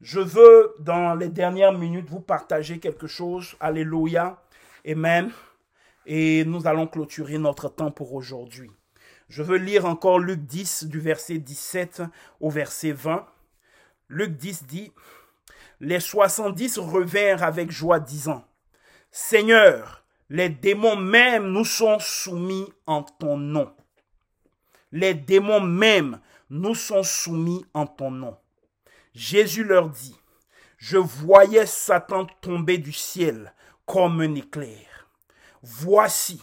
Je veux, dans les dernières minutes, vous partager quelque chose. Alléluia. Amen. Et nous allons clôturer notre temps pour aujourd'hui. Je veux lire encore Luc 10 du verset 17 au verset 20. Luc 10 dit, Les soixante-dix revinrent avec joie disant, Seigneur, les démons même nous sont soumis en ton nom. Les démons même nous sont soumis en ton nom. Jésus leur dit, Je voyais Satan tomber du ciel comme un éclair. Voici,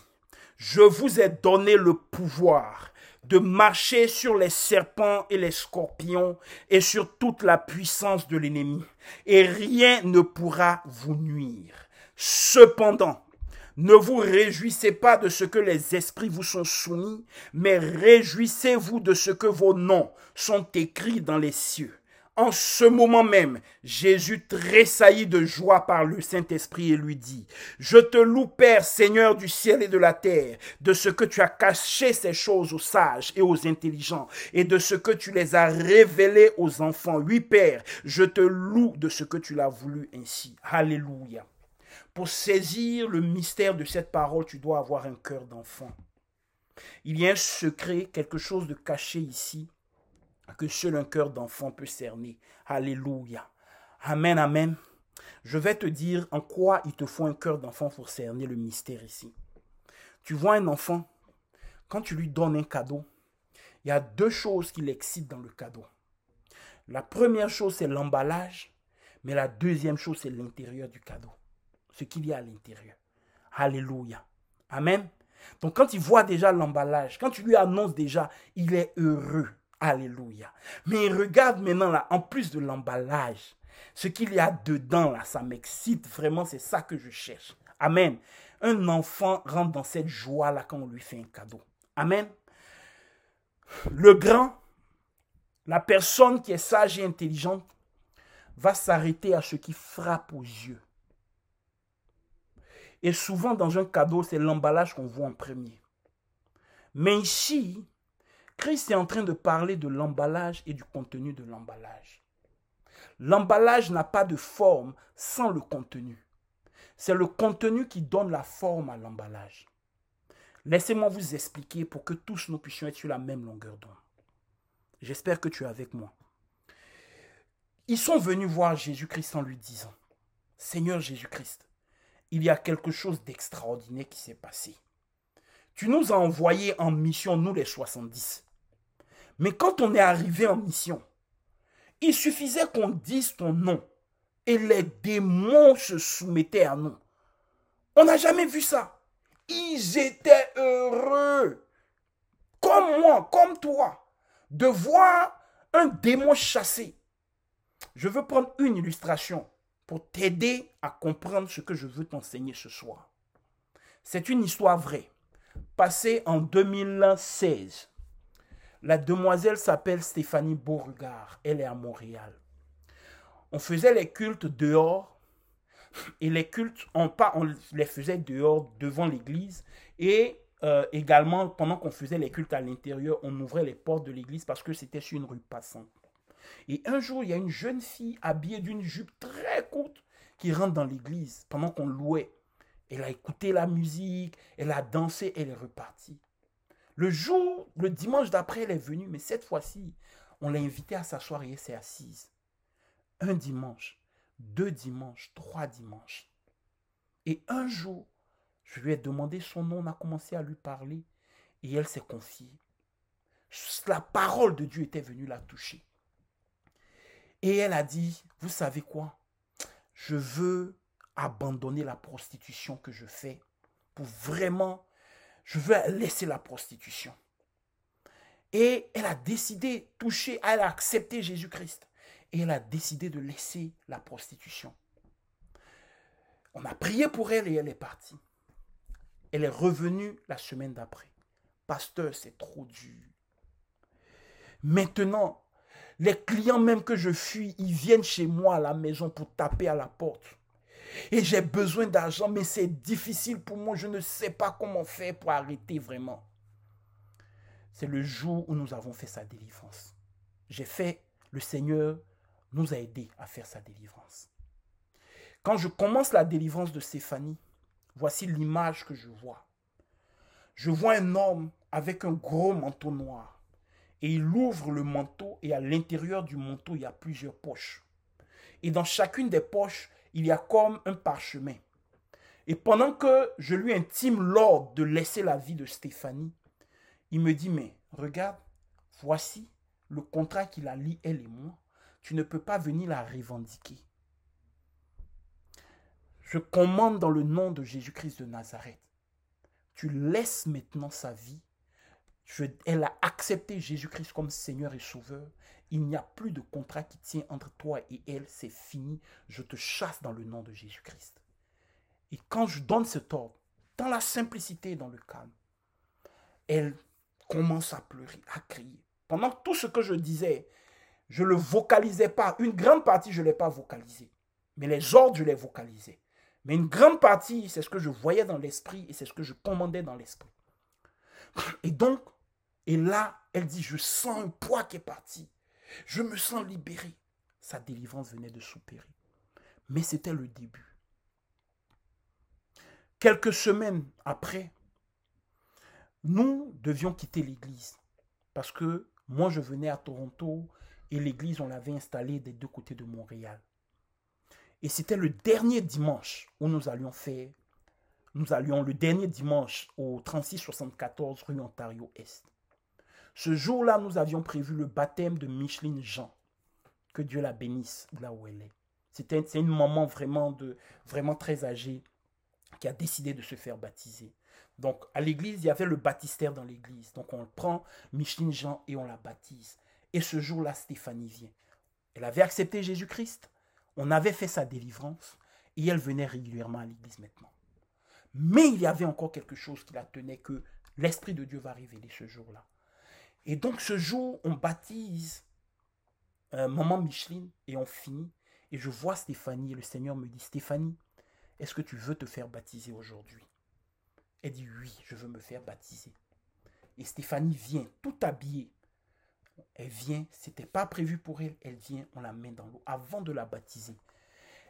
je vous ai donné le pouvoir de marcher sur les serpents et les scorpions et sur toute la puissance de l'ennemi, et rien ne pourra vous nuire. Cependant, ne vous réjouissez pas de ce que les esprits vous sont soumis, mais réjouissez-vous de ce que vos noms sont écrits dans les cieux. En ce moment même, Jésus tressaillit de joie par le Saint-Esprit et lui dit, Je te loue Père, Seigneur du ciel et de la terre, de ce que tu as caché ces choses aux sages et aux intelligents, et de ce que tu les as révélées aux enfants. Oui Père, je te loue de ce que tu l'as voulu ainsi. Alléluia. Pour saisir le mystère de cette parole, tu dois avoir un cœur d'enfant. Il y a un secret, quelque chose de caché ici, que seul un cœur d'enfant peut cerner. Alléluia. Amen, amen. Je vais te dire en quoi il te faut un cœur d'enfant pour cerner le mystère ici. Tu vois un enfant, quand tu lui donnes un cadeau, il y a deux choses qui l'excitent dans le cadeau. La première chose, c'est l'emballage, mais la deuxième chose, c'est l'intérieur du cadeau. Ce qu'il y a à l'intérieur. Alléluia. Amen. Donc quand il voit déjà l'emballage, quand tu lui annonces déjà, il est heureux. Alléluia. Mais regarde maintenant là, en plus de l'emballage, ce qu'il y a dedans là, ça m'excite vraiment, c'est ça que je cherche. Amen. Un enfant rentre dans cette joie là quand on lui fait un cadeau. Amen. Le grand, la personne qui est sage et intelligente, va s'arrêter à ce qui frappe aux yeux. Et souvent dans un cadeau, c'est l'emballage qu'on voit en premier. Mais ici, Christ est en train de parler de l'emballage et du contenu de l'emballage. L'emballage n'a pas de forme sans le contenu. C'est le contenu qui donne la forme à l'emballage. Laissez-moi vous expliquer pour que tous nous puissions être sur la même longueur d'onde. J'espère que tu es avec moi. Ils sont venus voir Jésus-Christ en lui disant, Seigneur Jésus-Christ, il y a quelque chose d'extraordinaire qui s'est passé. Tu nous as envoyés en mission, nous les 70. Mais quand on est arrivé en mission, il suffisait qu'on dise ton nom et les démons se soumettaient à nous. On n'a jamais vu ça. Ils étaient heureux, comme moi, comme toi, de voir un démon chassé. Je veux prendre une illustration pour t'aider à comprendre ce que je veux t'enseigner ce soir. C'est une histoire vraie, passée en 2016. La demoiselle s'appelle Stéphanie Beauregard. Elle est à Montréal. On faisait les cultes dehors. Et les cultes, on, on les faisait dehors devant l'église. Et euh, également, pendant qu'on faisait les cultes à l'intérieur, on ouvrait les portes de l'église parce que c'était sur une rue passante. Et un jour, il y a une jeune fille habillée d'une jupe très courte qui rentre dans l'église pendant qu'on louait. Elle a écouté la musique, elle a dansé, elle est repartie. Le jour, le dimanche d'après, elle est venue, mais cette fois-ci, on l'a invitée à s'asseoir et elle s'est assise. Un dimanche, deux dimanches, trois dimanches. Et un jour, je lui ai demandé son nom, on a commencé à lui parler et elle s'est confiée. La parole de Dieu était venue la toucher. Et elle a dit, vous savez quoi? Je veux abandonner la prostitution que je fais pour vraiment je veux laisser la prostitution. Et elle a décidé, toucher, elle a accepté Jésus-Christ. Et elle a décidé de laisser la prostitution. On a prié pour elle et elle est partie. Elle est revenue la semaine d'après. Pasteur, c'est trop dur. Maintenant, les clients même que je fuis, ils viennent chez moi à la maison pour taper à la porte et j'ai besoin d'argent, mais c'est difficile pour moi. Je ne sais pas comment faire pour arrêter vraiment. C'est le jour où nous avons fait sa délivrance. J'ai fait, le Seigneur nous a aidés à faire sa délivrance. Quand je commence la délivrance de Stéphanie, voici l'image que je vois. Je vois un homme avec un gros manteau noir. Et il ouvre le manteau et à l'intérieur du manteau, il y a plusieurs poches. Et dans chacune des poches, il y a comme un parchemin. Et pendant que je lui intime l'ordre de laisser la vie de Stéphanie, il me dit, mais regarde, voici le contrat qu'il a lié elle et moi. Tu ne peux pas venir la revendiquer. Je commande dans le nom de Jésus-Christ de Nazareth. Tu laisses maintenant sa vie. Elle a accepté Jésus-Christ comme Seigneur et Sauveur. Il n'y a plus de contrat qui tient entre toi et elle. C'est fini. Je te chasse dans le nom de Jésus-Christ. Et quand je donne cet ordre, dans la simplicité et dans le calme, elle commence à pleurer, à crier. Pendant tout ce que je disais, je ne le vocalisais pas. Une grande partie, je ne l'ai pas vocalisé. Mais les ordres, je les vocalisais. Mais une grande partie, c'est ce que je voyais dans l'esprit et c'est ce que je commandais dans l'esprit. Et donc, et là, elle dit, je sens un poids qui est parti. Je me sens libéré. Sa délivrance venait de s'opérer. Mais c'était le début. Quelques semaines après, nous devions quitter l'église parce que moi, je venais à Toronto et l'église, on l'avait installée des deux côtés de Montréal. Et c'était le dernier dimanche où nous allions faire, nous allions le dernier dimanche au 3674 rue Ontario Est. Ce jour-là, nous avions prévu le baptême de Micheline Jean. Que Dieu la bénisse là où elle est. C'était une maman vraiment très âgée qui a décidé de se faire baptiser. Donc, à l'église, il y avait le baptistère dans l'église. Donc, on prend Micheline Jean et on la baptise. Et ce jour-là, Stéphanie vient. Elle avait accepté Jésus-Christ. On avait fait sa délivrance. Et elle venait régulièrement à l'église maintenant. Mais il y avait encore quelque chose qui la tenait que l'Esprit de Dieu va révéler ce jour-là. Et donc, ce jour, on baptise Maman Micheline et on finit. Et je vois Stéphanie et le Seigneur me dit Stéphanie, est-ce que tu veux te faire baptiser aujourd'hui? Elle dit oui, je veux me faire baptiser. Et Stéphanie vient, tout habillée. Elle vient, c'était pas prévu pour elle, elle vient, on la met dans l'eau avant de la baptiser.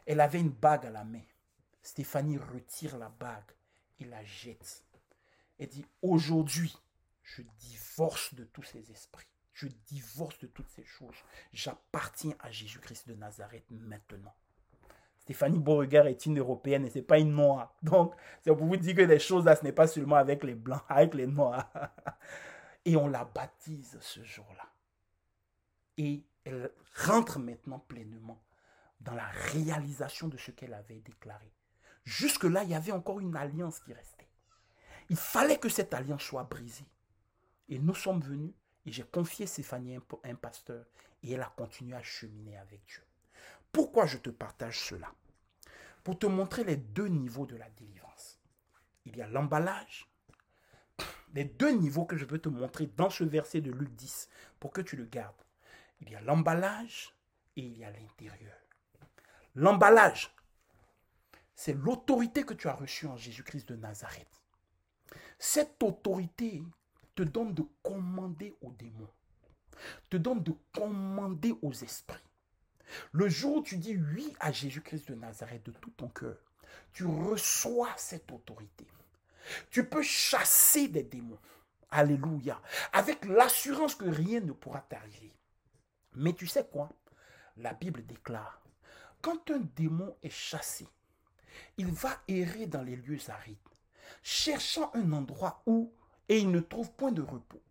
Elle avait une bague à la main. Stéphanie retire la bague et la jette. Elle dit aujourd'hui, je divorce de tous ces esprits. Je divorce de toutes ces choses. J'appartiens à Jésus-Christ de Nazareth maintenant. Stéphanie Beauregard est une européenne et c'est pas une noire. Donc, c'est pour vous dire que les choses là, ce n'est pas seulement avec les blancs, avec les noirs. Et on la baptise ce jour-là. Et elle rentre maintenant pleinement dans la réalisation de ce qu'elle avait déclaré. Jusque-là, il y avait encore une alliance qui restait. Il fallait que cette alliance soit brisée. Et nous sommes venus et j'ai confié Stéphanie à un pasteur et elle a continué à cheminer avec Dieu. Pourquoi je te partage cela? Pour te montrer les deux niveaux de la délivrance. Il y a l'emballage, les deux niveaux que je veux te montrer dans ce verset de Luc 10 pour que tu le gardes. Il y a l'emballage et il y a l'intérieur. L'emballage, c'est l'autorité que tu as reçue en Jésus-Christ de Nazareth. Cette autorité te donne de commander aux démons, te donne de commander aux esprits. Le jour où tu dis oui à Jésus-Christ de Nazareth de tout ton cœur, tu reçois cette autorité. Tu peux chasser des démons. Alléluia. Avec l'assurance que rien ne pourra t'arriver. Mais tu sais quoi? La Bible déclare, quand un démon est chassé, il va errer dans les lieux arides, cherchant un endroit où, et il ne trouve point de repos.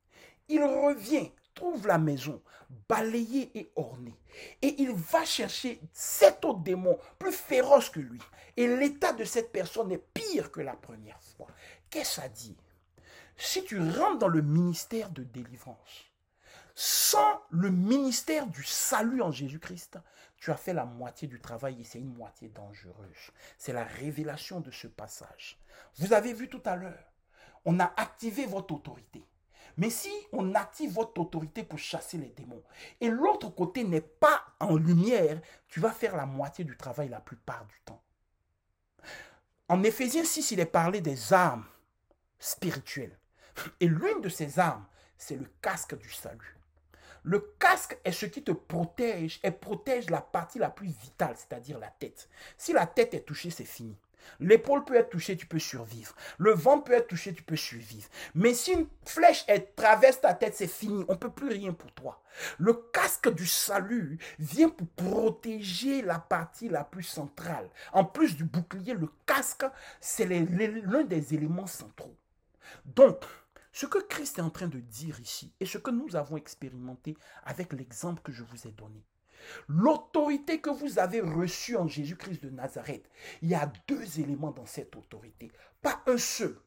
Il revient trouve la maison balayée et ornée. Et il va chercher cet autre démon plus féroce que lui. Et l'état de cette personne est pire que la première fois. Qu'est-ce à dire? Si tu rentres dans le ministère de délivrance, sans le ministère du salut en Jésus-Christ, tu as fait la moitié du travail et c'est une moitié dangereuse. C'est la révélation de ce passage. Vous avez vu tout à l'heure, on a activé votre autorité. Mais si on active votre autorité pour chasser les démons et l'autre côté n'est pas en lumière, tu vas faire la moitié du travail la plupart du temps. En Éphésiens 6, il est parlé des armes spirituelles. Et l'une de ces armes, c'est le casque du salut. Le casque est ce qui te protège et protège la partie la plus vitale, c'est-à-dire la tête. Si la tête est touchée, c'est fini. L'épaule peut être touchée, tu peux survivre. Le ventre peut être touché, tu peux survivre. Mais si une flèche traverse ta tête, c'est fini. On ne peut plus rien pour toi. Le casque du salut vient pour protéger la partie la plus centrale. En plus du bouclier, le casque, c'est l'un des éléments centraux. Donc, ce que Christ est en train de dire ici et ce que nous avons expérimenté avec l'exemple que je vous ai donné, L'autorité que vous avez reçue en Jésus-Christ de Nazareth, il y a deux éléments dans cette autorité, pas un seul.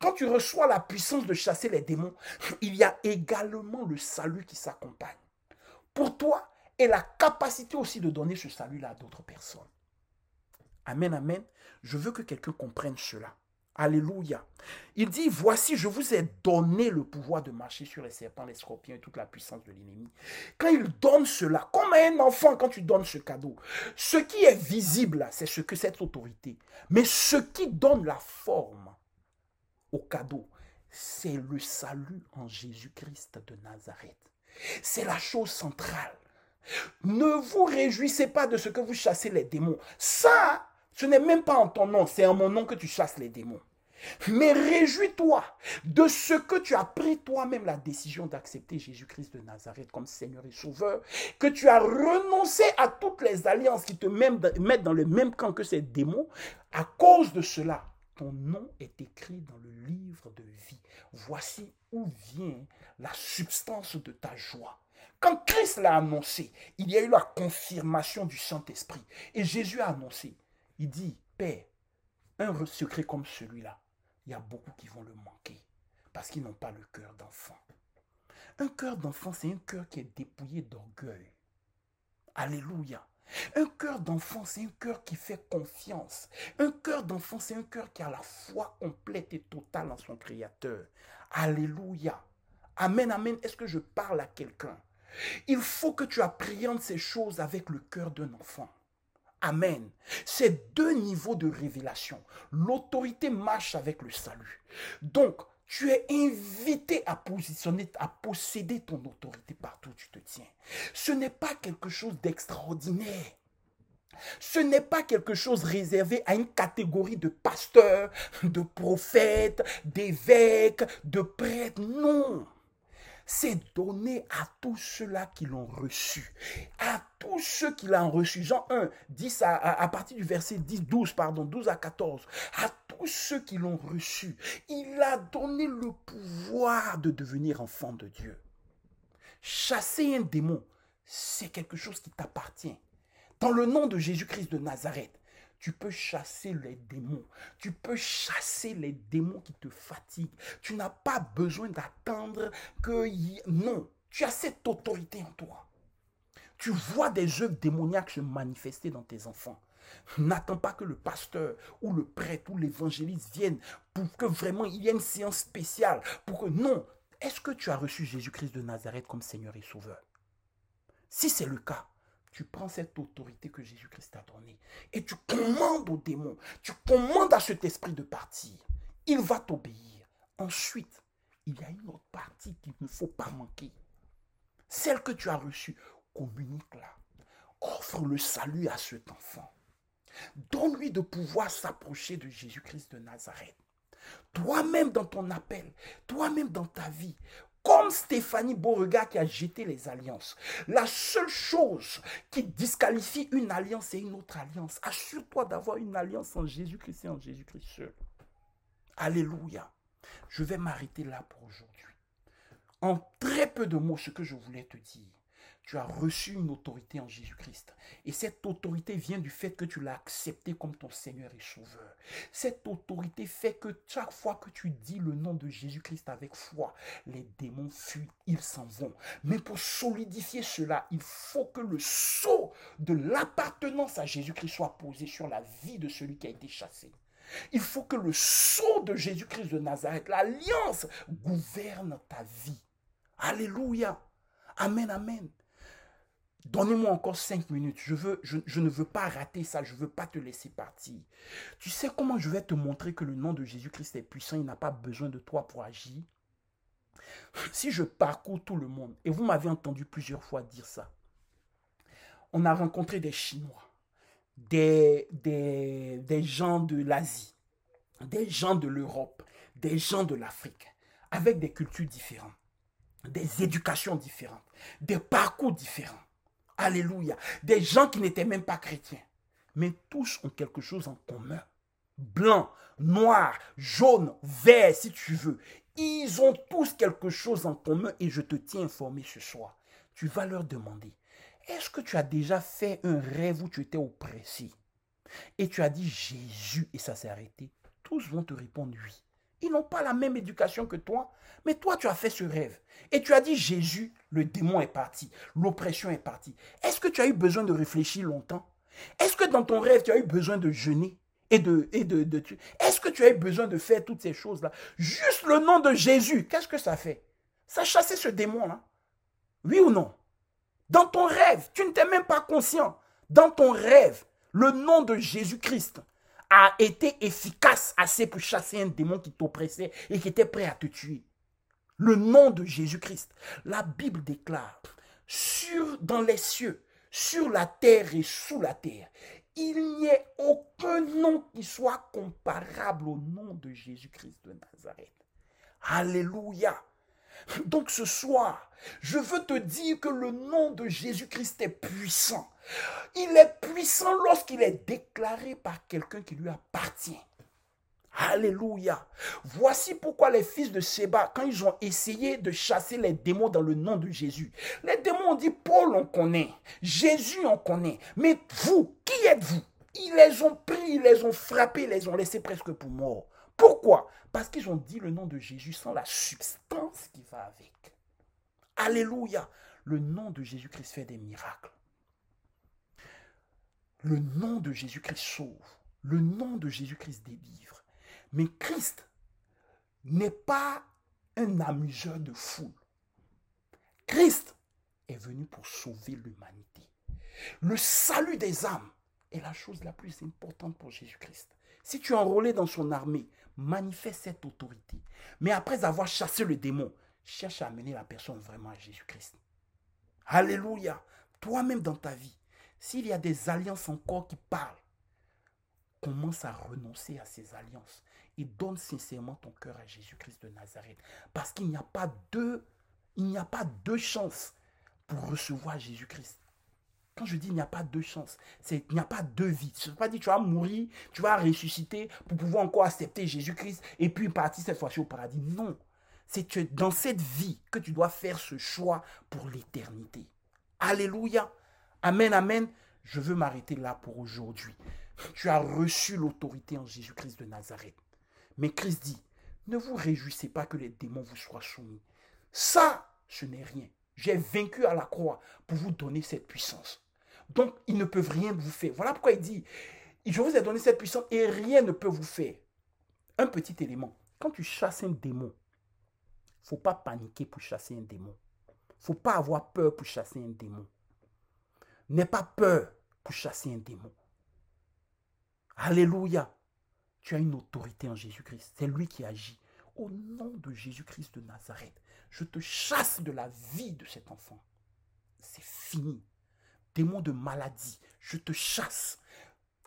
Quand tu reçois la puissance de chasser les démons, il y a également le salut qui s'accompagne. Pour toi, et la capacité aussi de donner ce salut-là à d'autres personnes. Amen, amen. Je veux que quelqu'un comprenne cela. Alléluia. Il dit, voici, je vous ai donné le pouvoir de marcher sur les serpents, les scorpions et toute la puissance de l'ennemi. Quand il donne cela, comme à un enfant, quand tu donnes ce cadeau, ce qui est visible, c'est ce que cette autorité. Mais ce qui donne la forme au cadeau, c'est le salut en Jésus-Christ de Nazareth. C'est la chose centrale. Ne vous réjouissez pas de ce que vous chassez les démons. Ça, ce n'est même pas en ton nom, c'est en mon nom que tu chasses les démons. Mais réjouis-toi de ce que tu as pris toi-même la décision d'accepter Jésus-Christ de Nazareth comme Seigneur et Sauveur, que tu as renoncé à toutes les alliances qui te mettent dans le même camp que ces démons. À cause de cela, ton nom est écrit dans le livre de vie. Voici où vient la substance de ta joie. Quand Christ l'a annoncé, il y a eu la confirmation du Saint-Esprit. Et Jésus a annoncé, il dit, Père, un secret comme celui-là, il y a beaucoup qui vont le manquer parce qu'ils n'ont pas le cœur d'enfant. Un cœur d'enfant, c'est un cœur qui est dépouillé d'orgueil. Alléluia. Un cœur d'enfant, c'est un cœur qui fait confiance. Un cœur d'enfant, c'est un cœur qui a la foi complète et totale en son Créateur. Alléluia. Amen, amen. Est-ce que je parle à quelqu'un? Il faut que tu appréhendes ces choses avec le cœur d'un enfant. Amen. C'est deux niveaux de révélation. L'autorité marche avec le salut. Donc, tu es invité à positionner, à posséder ton autorité partout où tu te tiens. Ce n'est pas quelque chose d'extraordinaire. Ce n'est pas quelque chose réservé à une catégorie de pasteurs, de prophètes, d'évêques, de prêtres. Non c'est donné à tous ceux-là qui l'ont reçu. À tous ceux qui l'ont reçu. Jean 1, 10 à, à, partir du verset 10, 12, pardon, 12 à 14. À tous ceux qui l'ont reçu, il a donné le pouvoir de devenir enfant de Dieu. Chasser un démon, c'est quelque chose qui t'appartient. Dans le nom de Jésus-Christ de Nazareth, tu peux chasser les démons. Tu peux chasser les démons qui te fatiguent. Tu n'as pas besoin d'attendre que... Non, tu as cette autorité en toi. Tu vois des œuvres démoniaques se manifester dans tes enfants. N'attends pas que le pasteur ou le prêtre ou l'évangéliste vienne pour que vraiment il y ait une séance spéciale. Pour que non. Est-ce que tu as reçu Jésus-Christ de Nazareth comme Seigneur et Sauveur? Si c'est le cas, tu prends cette autorité que Jésus-Christ t'a donnée et tu commandes au démon, tu commandes à cet esprit de partir. Il va t'obéir. Ensuite, il y a une autre partie qu'il ne faut pas manquer. Celle que tu as reçue, communique-la. Offre le salut à cet enfant. Donne-lui de pouvoir s'approcher de Jésus-Christ de Nazareth. Toi-même dans ton appel, toi-même dans ta vie, comme Stéphanie Beauregard qui a jeté les alliances. La seule chose qui disqualifie une alliance et une autre alliance, assure-toi d'avoir une alliance en Jésus-Christ et en Jésus-Christ seul. Alléluia. Je vais m'arrêter là pour aujourd'hui. En très peu de mots, ce que je voulais te dire. Tu as reçu une autorité en Jésus-Christ. Et cette autorité vient du fait que tu l'as accepté comme ton Seigneur et Sauveur. Cette autorité fait que chaque fois que tu dis le nom de Jésus-Christ avec foi, les démons fuient, ils s'en vont. Mais pour solidifier cela, il faut que le sceau de l'appartenance à Jésus-Christ soit posé sur la vie de celui qui a été chassé. Il faut que le sceau de Jésus-Christ de Nazareth, l'alliance, gouverne ta vie. Alléluia. Amen, amen. Donnez-moi encore cinq minutes. Je, veux, je, ne veux pas rater ça. Je ne veux pas te laisser partir. Tu sais comment je vais te montrer que le nom de Jésus-Christ est puissant. Il n'a pas besoin de toi pour agir. Si je parcours tout le monde, et vous m'avez entendu plusieurs fois dire ça, on a rencontré des Chinois, des, des, des gens de l'Asie, des gens de l'Europe, des gens de l'Afrique, avec des cultures différentes, des éducations différentes, des parcours différents. Alléluia. Des gens qui n'étaient même pas chrétiens. Mais tous ont quelque chose en commun. Blanc, noir, jaune, vert, si tu veux. Ils ont tous quelque chose en commun et je te tiens informé ce soir. Tu vas leur demander, est-ce que tu as déjà fait un rêve où tu étais oppressé? Et tu as dit Jésus et ça s'est arrêté Tous vont te répondre oui. Ils n'ont pas la même éducation que toi, mais toi tu as fait ce rêve et tu as dit Jésus, le démon est parti, l'oppression est partie. Est-ce que tu as eu besoin de réfléchir longtemps? Est-ce que dans ton rêve tu as eu besoin de jeûner et de, et de, Est-ce que tu as eu besoin de faire toutes ces choses-là? Juste le nom de Jésus, qu'est-ce que ça fait? Ça chassait ce démon-là. Oui ou non? Dans ton rêve, tu ne t'es même pas conscient. Dans ton rêve, le nom de Jésus-Christ a été efficace assez pour chasser un démon qui t'oppressait et qui était prêt à te tuer. Le nom de Jésus-Christ. La Bible déclare, sur dans les cieux, sur la terre et sous la terre, il n'y a aucun nom qui soit comparable au nom de Jésus-Christ de Nazareth. Alléluia. Donc ce soir, je veux te dire que le nom de Jésus-Christ est puissant. Il est puissant lorsqu'il est déclaré par quelqu'un qui lui appartient. Alléluia. Voici pourquoi les fils de Séba, quand ils ont essayé de chasser les démons dans le nom de Jésus, les démons ont dit, Paul on connaît, Jésus on connaît, mais vous, qui êtes-vous? Ils les ont pris, ils les ont frappés, ils les ont laissés presque pour morts. Pourquoi? Parce qu'ils ont dit le nom de Jésus sans la substance qui va avec. Alléluia. Le nom de Jésus-Christ fait des miracles. Le nom de Jésus-Christ sauve. Le nom de Jésus-Christ délivre. Mais Christ n'est pas un amuseur de foule. Christ est venu pour sauver l'humanité. Le salut des âmes est la chose la plus importante pour Jésus-Christ. Si tu es enrôlé dans son armée, manifeste cette autorité. Mais après avoir chassé le démon, cherche à amener la personne vraiment à Jésus-Christ. Alléluia. Toi-même dans ta vie, s'il y a des alliances encore qui parlent, commence à renoncer à ces alliances et donne sincèrement ton cœur à Jésus-Christ de Nazareth. Parce qu'il n'y a pas deux, il n'y a pas deux chances pour recevoir Jésus-Christ. Quand je dis il n'y a pas deux chances, c'est il n'y a pas deux vies. Je ne pas dire tu vas mourir, tu vas ressusciter pour pouvoir encore accepter Jésus-Christ et puis partir cette fois-ci au paradis. Non. C'est dans cette vie que tu dois faire ce choix pour l'éternité. Alléluia. Amen, amen. Je veux m'arrêter là pour aujourd'hui. Tu as reçu l'autorité en Jésus-Christ de Nazareth. Mais Christ dit, ne vous réjouissez pas que les démons vous soient soumis. Ça, ce n'est rien. J'ai vaincu à la croix pour vous donner cette puissance. Donc, ils ne peuvent rien vous faire. Voilà pourquoi il dit, je vous ai donné cette puissance et rien ne peut vous faire. Un petit élément. Quand tu chasses un démon, faut pas paniquer pour chasser un démon. faut pas avoir peur pour chasser un démon. N'aie pas peur pour chasser un démon. Alléluia. Tu as une autorité en Jésus-Christ. C'est lui qui agit. Au nom de Jésus-Christ de Nazareth, je te chasse de la vie de cet enfant. C'est fini. Démon de maladie, je te chasse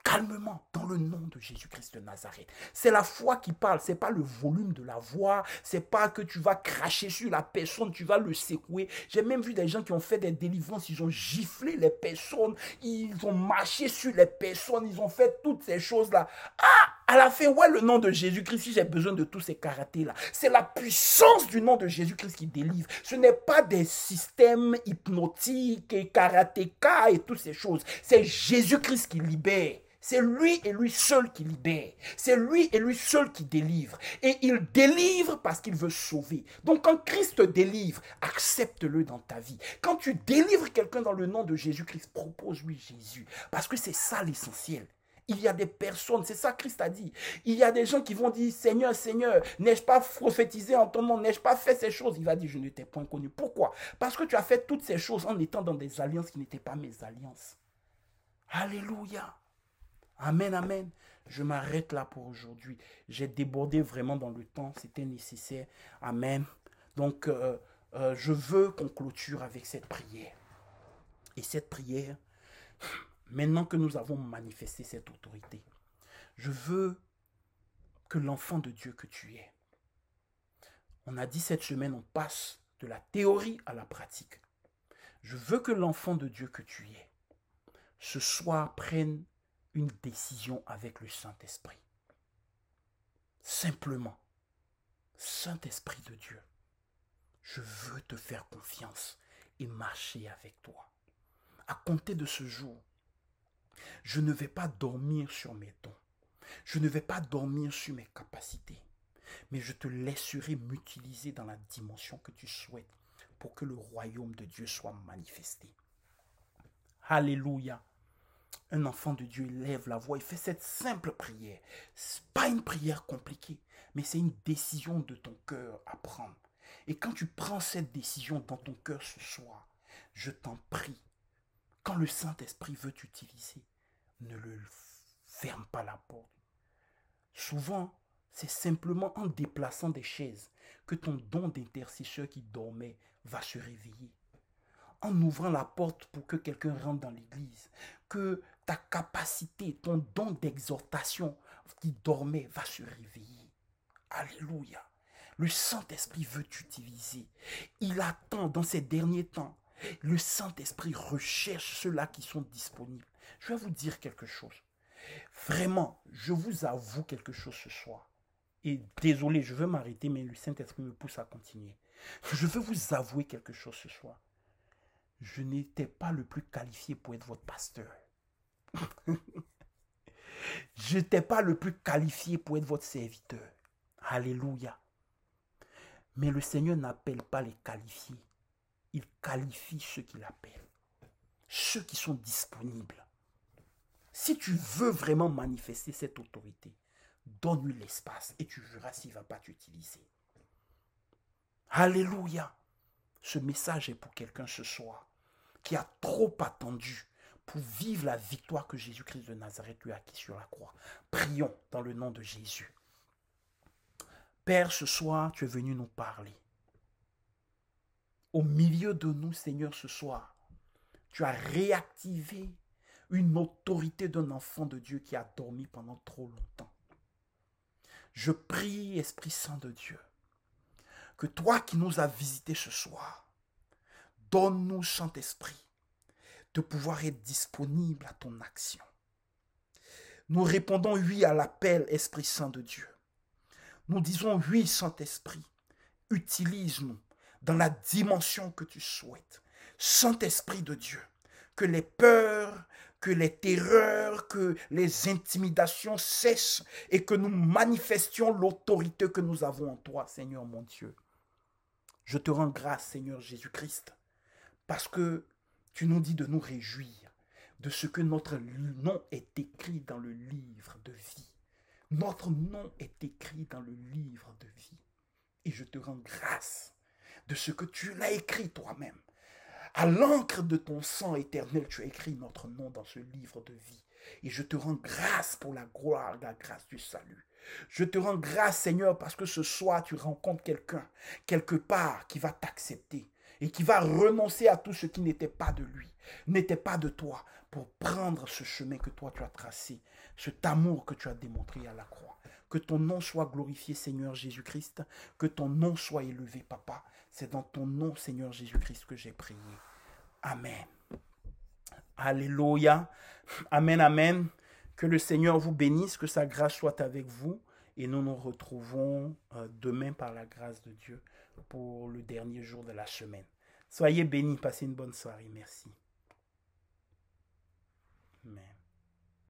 calmement dans le nom de Jésus-Christ de Nazareth. C'est la foi qui parle, c'est pas le volume de la voix, c'est pas que tu vas cracher sur la personne, tu vas le secouer. J'ai même vu des gens qui ont fait des délivrances, ils ont giflé les personnes, ils ont marché sur les personnes, ils ont fait toutes ces choses-là. Ah, à la fin, ouais, le nom de Jésus-Christ, si j'ai besoin de tous ces karatés-là, c'est la puissance du nom de Jésus-Christ qui délivre. Ce n'est pas des systèmes hypnotiques et karatéka et toutes ces choses. C'est Jésus-Christ qui libère. C'est lui et lui seul qui libère. C'est lui et lui seul qui délivre. Et il délivre parce qu'il veut sauver. Donc quand Christ te délivre, accepte-le dans ta vie. Quand tu délivres quelqu'un dans le nom de Jésus-Christ, propose-lui Jésus. Parce que c'est ça l'essentiel. Il y a des personnes, c'est ça Christ a dit. Il y a des gens qui vont dire, Seigneur, Seigneur, n'ai-je pas prophétisé en ton nom, n'ai-je pas fait ces choses? Il va dire, je ne t'ai point connu. Pourquoi? Parce que tu as fait toutes ces choses en étant dans des alliances qui n'étaient pas mes alliances. Alléluia. Amen, amen. Je m'arrête là pour aujourd'hui. J'ai débordé vraiment dans le temps. C'était nécessaire. Amen. Donc, euh, euh, je veux qu'on clôture avec cette prière. Et cette prière, maintenant que nous avons manifesté cette autorité, je veux que l'enfant de Dieu que tu es, on a dit cette semaine, on passe de la théorie à la pratique. Je veux que l'enfant de Dieu que tu es, ce soir prenne une décision avec le Saint-Esprit. Simplement, Saint-Esprit de Dieu, je veux te faire confiance et marcher avec toi. À compter de ce jour, je ne vais pas dormir sur mes dons. Je ne vais pas dormir sur mes capacités. Mais je te laisserai m'utiliser dans la dimension que tu souhaites pour que le royaume de Dieu soit manifesté. Alléluia. Un enfant de Dieu lève la voix et fait cette simple prière. Ce n'est pas une prière compliquée, mais c'est une décision de ton cœur à prendre. Et quand tu prends cette décision dans ton cœur ce soir, je t'en prie, quand le Saint-Esprit veut t'utiliser, ne le ferme pas la porte. Souvent, c'est simplement en déplaçant des chaises que ton don d'intercesseur qui dormait va se réveiller. En ouvrant la porte pour que quelqu'un rentre dans l'église, que ta capacité, ton don d'exhortation qui dormait va se réveiller. Alléluia. Le Saint-Esprit veut t'utiliser. Il attend dans ces derniers temps. Le Saint-Esprit recherche ceux-là qui sont disponibles. Je vais vous dire quelque chose. Vraiment, je vous avoue quelque chose ce soir. Et désolé, je veux m'arrêter, mais le Saint-Esprit me pousse à continuer. Je veux vous avouer quelque chose ce soir. Je n'étais pas le plus qualifié pour être votre pasteur. je n'étais pas le plus qualifié pour être votre serviteur. Alléluia. Mais le Seigneur n'appelle pas les qualifiés. Il qualifie ceux qu'il appelle. Ceux qui sont disponibles. Si tu veux vraiment manifester cette autorité, donne-lui l'espace et tu verras s'il ne va pas t'utiliser. Alléluia. Ce message est pour quelqu'un ce soir qui a trop attendu pour vivre la victoire que Jésus-Christ de Nazareth lui a acquis sur la croix. Prions dans le nom de Jésus. Père, ce soir, tu es venu nous parler. Au milieu de nous, Seigneur, ce soir, tu as réactivé une autorité d'un enfant de Dieu qui a dormi pendant trop longtemps. Je prie, Esprit Saint de Dieu, que toi qui nous as visités ce soir, donne-nous, Saint-Esprit, de pouvoir être disponible à ton action. Nous répondons oui à l'appel, Esprit Saint de Dieu. Nous disons oui, Saint-Esprit, utilise-nous dans la dimension que tu souhaites. Saint-Esprit de Dieu, que les peurs, que les terreurs, que les intimidations cessent et que nous manifestions l'autorité que nous avons en toi, Seigneur mon Dieu. Je te rends grâce, Seigneur Jésus-Christ, parce que tu nous dis de nous réjouir de ce que notre nom est écrit dans le livre de vie. Notre nom est écrit dans le livre de vie. Et je te rends grâce de ce que tu l'as écrit toi-même. À l'encre de ton sang éternel, tu as écrit notre nom dans ce livre de vie. Et je te rends grâce pour la gloire, la grâce du salut. Je te rends grâce, Seigneur, parce que ce soir, tu rencontres quelqu'un, quelque part, qui va t'accepter et qui va renoncer à tout ce qui n'était pas de lui, n'était pas de toi, pour prendre ce chemin que toi tu as tracé, cet amour que tu as démontré à la croix. Que ton nom soit glorifié, Seigneur Jésus-Christ, que ton nom soit élevé, Papa, c'est dans ton nom, Seigneur Jésus-Christ, que j'ai prié. Amen. Alléluia. Amen, amen. Que le Seigneur vous bénisse, que sa grâce soit avec vous. Et nous nous retrouvons euh, demain par la grâce de Dieu pour le dernier jour de la semaine. Soyez bénis, passez une bonne soirée. Merci.